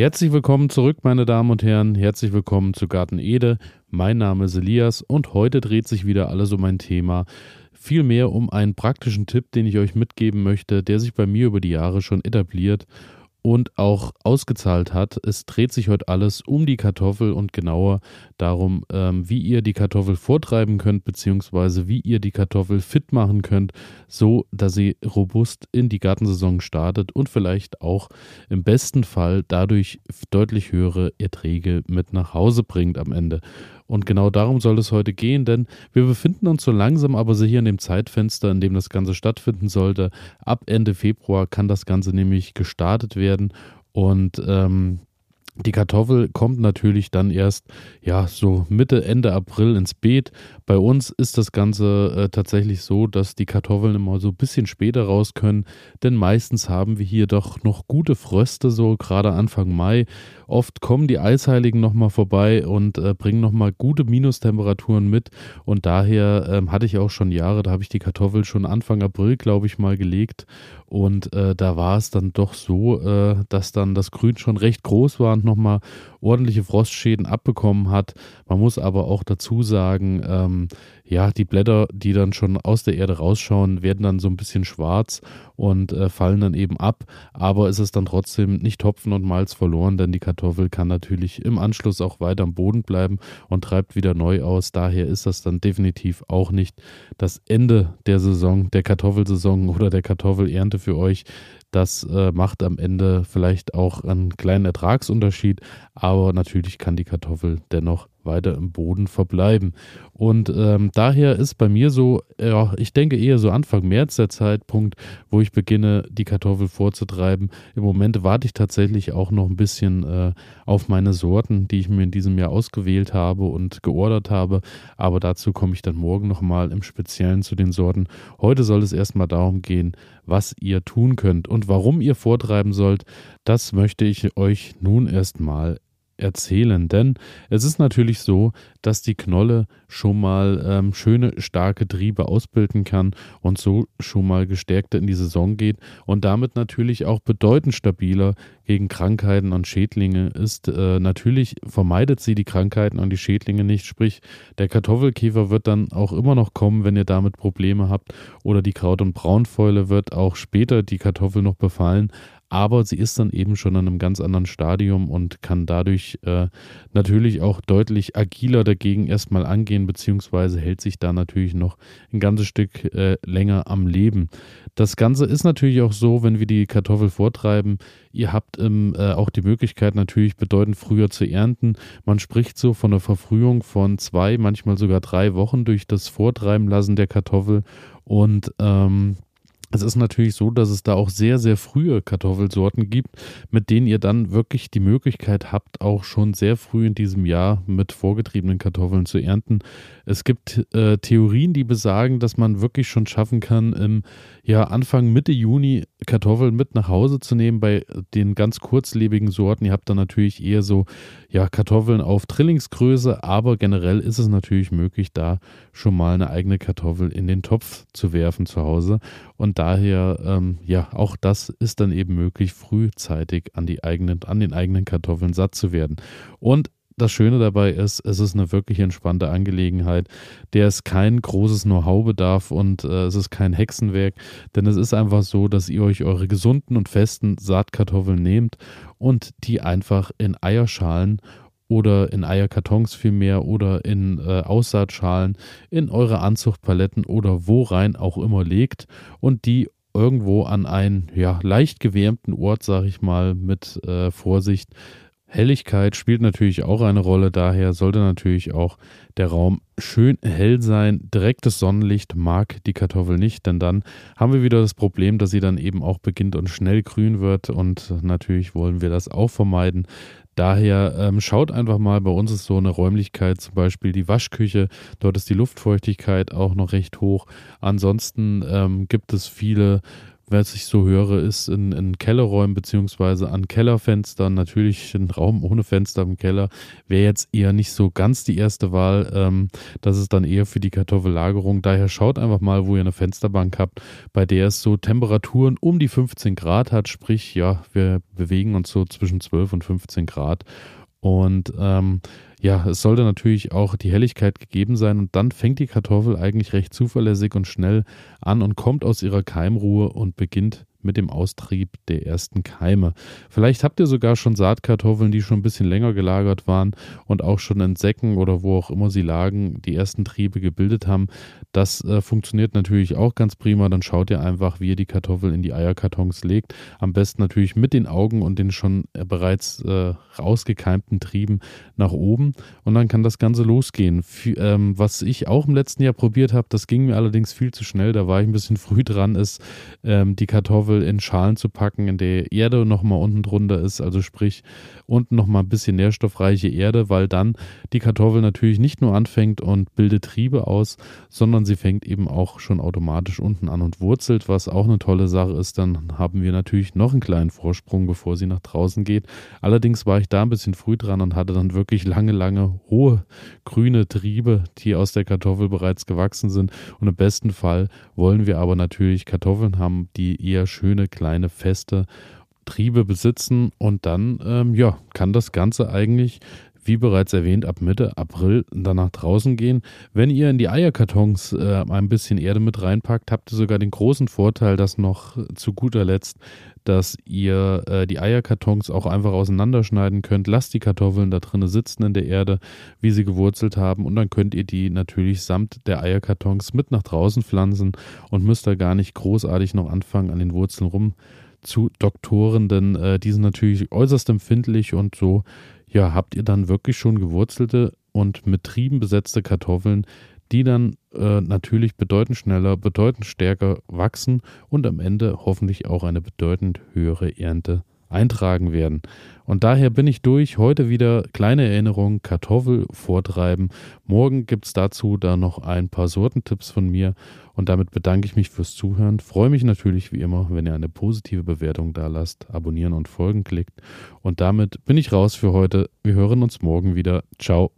Herzlich willkommen zurück, meine Damen und Herren. Herzlich willkommen zu Garten Ede. Mein Name ist Elias und heute dreht sich wieder alles um ein Thema. Vielmehr um einen praktischen Tipp, den ich euch mitgeben möchte, der sich bei mir über die Jahre schon etabliert und auch ausgezahlt hat. Es dreht sich heute alles um die Kartoffel und genauer darum, ähm, wie ihr die Kartoffel vortreiben könnt, beziehungsweise wie ihr die Kartoffel fit machen könnt, so dass sie robust in die Gartensaison startet und vielleicht auch im besten Fall dadurch deutlich höhere Erträge mit nach Hause bringt am Ende. Und genau darum soll es heute gehen, denn wir befinden uns so langsam aber sicher in dem Zeitfenster, in dem das Ganze stattfinden sollte. Ab Ende Februar kann das Ganze nämlich gestartet werden. Und ähm, die Kartoffel kommt natürlich dann erst, ja, so Mitte, Ende April ins Beet. Bei uns ist das Ganze äh, tatsächlich so, dass die Kartoffeln immer so ein bisschen später raus können, denn meistens haben wir hier doch noch gute Fröste, so gerade Anfang Mai. Oft kommen die Eisheiligen nochmal vorbei und äh, bringen nochmal gute Minustemperaturen mit. Und daher ähm, hatte ich auch schon Jahre, da habe ich die Kartoffel schon Anfang April, glaube ich, mal gelegt. Und äh, da war es dann doch so, äh, dass dann das Grün schon recht groß war und nochmal ordentliche Frostschäden abbekommen hat. Man muss aber auch dazu sagen, ähm, ja, die Blätter, die dann schon aus der Erde rausschauen, werden dann so ein bisschen schwarz und äh, fallen dann eben ab. Aber es ist dann trotzdem nicht Topfen und Malz verloren, denn die Kartoffel kann natürlich im Anschluss auch weiter am Boden bleiben und treibt wieder neu aus. Daher ist das dann definitiv auch nicht das Ende der Saison, der Kartoffelsaison oder der Kartoffelernte für euch. Das äh, macht am Ende vielleicht auch einen kleinen Ertragsunterschied, aber natürlich kann die Kartoffel dennoch weiter im Boden verbleiben. Und ähm, daher ist bei mir so, ja, ich denke eher so Anfang März der Zeitpunkt, wo ich beginne, die Kartoffel vorzutreiben. Im Moment warte ich tatsächlich auch noch ein bisschen äh, auf meine Sorten, die ich mir in diesem Jahr ausgewählt habe und geordert habe. Aber dazu komme ich dann morgen nochmal im Speziellen zu den Sorten. Heute soll es erstmal darum gehen, was ihr tun könnt und warum ihr vortreiben sollt. Das möchte ich euch nun erstmal erzählen. Denn es ist natürlich so, dass die Knolle schon mal ähm, schöne, starke Triebe ausbilden kann und so schon mal gestärkter in die Saison geht und damit natürlich auch bedeutend stabiler gegen Krankheiten und Schädlinge ist. Äh, natürlich vermeidet sie die Krankheiten und die Schädlinge nicht. Sprich, der Kartoffelkäfer wird dann auch immer noch kommen, wenn ihr damit Probleme habt. Oder die Kraut- und Braunfäule wird auch später die Kartoffel noch befallen aber sie ist dann eben schon an einem ganz anderen Stadium und kann dadurch äh, natürlich auch deutlich agiler dagegen erstmal angehen, beziehungsweise hält sich da natürlich noch ein ganzes Stück äh, länger am Leben. Das Ganze ist natürlich auch so, wenn wir die Kartoffel vortreiben, ihr habt ähm, äh, auch die Möglichkeit natürlich bedeutend früher zu ernten. Man spricht so von einer Verfrühung von zwei, manchmal sogar drei Wochen durch das Vortreiben lassen der Kartoffel und ähm, es ist natürlich so, dass es da auch sehr, sehr frühe Kartoffelsorten gibt, mit denen ihr dann wirklich die Möglichkeit habt, auch schon sehr früh in diesem Jahr mit vorgetriebenen Kartoffeln zu ernten. Es gibt äh, Theorien, die besagen, dass man wirklich schon schaffen kann, im ja, Anfang, Mitte Juni Kartoffeln mit nach Hause zu nehmen bei den ganz kurzlebigen Sorten. Ihr habt dann natürlich eher so ja, Kartoffeln auf Trillingsgröße, aber generell ist es natürlich möglich, da schon mal eine eigene Kartoffel in den Topf zu werfen zu Hause. Und daher, ähm, ja, auch das ist dann eben möglich, frühzeitig an, die eigenen, an den eigenen Kartoffeln satt zu werden. Und das Schöne dabei ist, es ist eine wirklich entspannte Angelegenheit, der es kein großes Know-how bedarf und äh, es ist kein Hexenwerk, denn es ist einfach so, dass ihr euch eure gesunden und festen Saatkartoffeln nehmt und die einfach in Eierschalen oder in Eierkartons vielmehr oder in äh, Aussaatschalen in eure Anzuchtpaletten oder wo rein auch immer legt und die irgendwo an einen ja, leicht gewärmten Ort, sage ich mal, mit äh, Vorsicht Helligkeit spielt natürlich auch eine Rolle, daher sollte natürlich auch der Raum schön hell sein. Direktes Sonnenlicht mag die Kartoffel nicht, denn dann haben wir wieder das Problem, dass sie dann eben auch beginnt und schnell grün wird und natürlich wollen wir das auch vermeiden. Daher ähm, schaut einfach mal, bei uns ist so eine Räumlichkeit, zum Beispiel die Waschküche, dort ist die Luftfeuchtigkeit auch noch recht hoch. Ansonsten ähm, gibt es viele was ich so höre, ist in, in Kellerräumen beziehungsweise an Kellerfenstern. Natürlich ein Raum ohne Fenster im Keller wäre jetzt eher nicht so ganz die erste Wahl. Ähm, das ist dann eher für die Kartoffellagerung. Daher schaut einfach mal, wo ihr eine Fensterbank habt, bei der es so Temperaturen um die 15 Grad hat. Sprich, ja, wir bewegen uns so zwischen 12 und 15 Grad. Und ähm, ja, es sollte natürlich auch die Helligkeit gegeben sein. Und dann fängt die Kartoffel eigentlich recht zuverlässig und schnell an und kommt aus ihrer Keimruhe und beginnt mit dem Austrieb der ersten Keime. Vielleicht habt ihr sogar schon Saatkartoffeln, die schon ein bisschen länger gelagert waren und auch schon in Säcken oder wo auch immer sie lagen, die ersten Triebe gebildet haben. Das äh, funktioniert natürlich auch ganz prima. Dann schaut ihr einfach, wie ihr die Kartoffel in die Eierkartons legt. Am besten natürlich mit den Augen und den schon äh, bereits äh, rausgekeimten Trieben nach oben. Und dann kann das Ganze losgehen. F ähm, was ich auch im letzten Jahr probiert habe, das ging mir allerdings viel zu schnell. Da war ich ein bisschen früh dran, ist ähm, die Kartoffel Kartoffel in Schalen zu packen, in der Erde nochmal unten drunter ist, also sprich unten nochmal ein bisschen nährstoffreiche Erde, weil dann die Kartoffel natürlich nicht nur anfängt und bildet Triebe aus, sondern sie fängt eben auch schon automatisch unten an und wurzelt, was auch eine tolle Sache ist. Dann haben wir natürlich noch einen kleinen Vorsprung, bevor sie nach draußen geht. Allerdings war ich da ein bisschen früh dran und hatte dann wirklich lange, lange hohe grüne Triebe, die aus der Kartoffel bereits gewachsen sind. Und im besten Fall wollen wir aber natürlich Kartoffeln haben, die eher schön schöne, kleine, feste Triebe besitzen und dann ähm, ja, kann das Ganze eigentlich wie bereits erwähnt, ab Mitte April dann nach draußen gehen. Wenn ihr in die Eierkartons äh, ein bisschen Erde mit reinpackt, habt ihr sogar den großen Vorteil, dass noch zu guter Letzt, dass ihr äh, die Eierkartons auch einfach auseinanderschneiden könnt. Lasst die Kartoffeln da drinnen sitzen in der Erde, wie sie gewurzelt haben und dann könnt ihr die natürlich samt der Eierkartons mit nach draußen pflanzen und müsst da gar nicht großartig noch anfangen an den Wurzeln rum zu doktoren, denn äh, die sind natürlich äußerst empfindlich und so ja, habt ihr dann wirklich schon gewurzelte und mit Trieben besetzte Kartoffeln, die dann äh, natürlich bedeutend schneller, bedeutend stärker wachsen und am Ende hoffentlich auch eine bedeutend höhere Ernte eintragen werden. Und daher bin ich durch. Heute wieder kleine Erinnerung, Kartoffel vortreiben. Morgen gibt es dazu dann noch ein paar Sortentipps von mir. Und damit bedanke ich mich fürs Zuhören. Freue mich natürlich wie immer, wenn ihr eine positive Bewertung da lasst, abonnieren und folgen klickt. Und damit bin ich raus für heute. Wir hören uns morgen wieder. Ciao.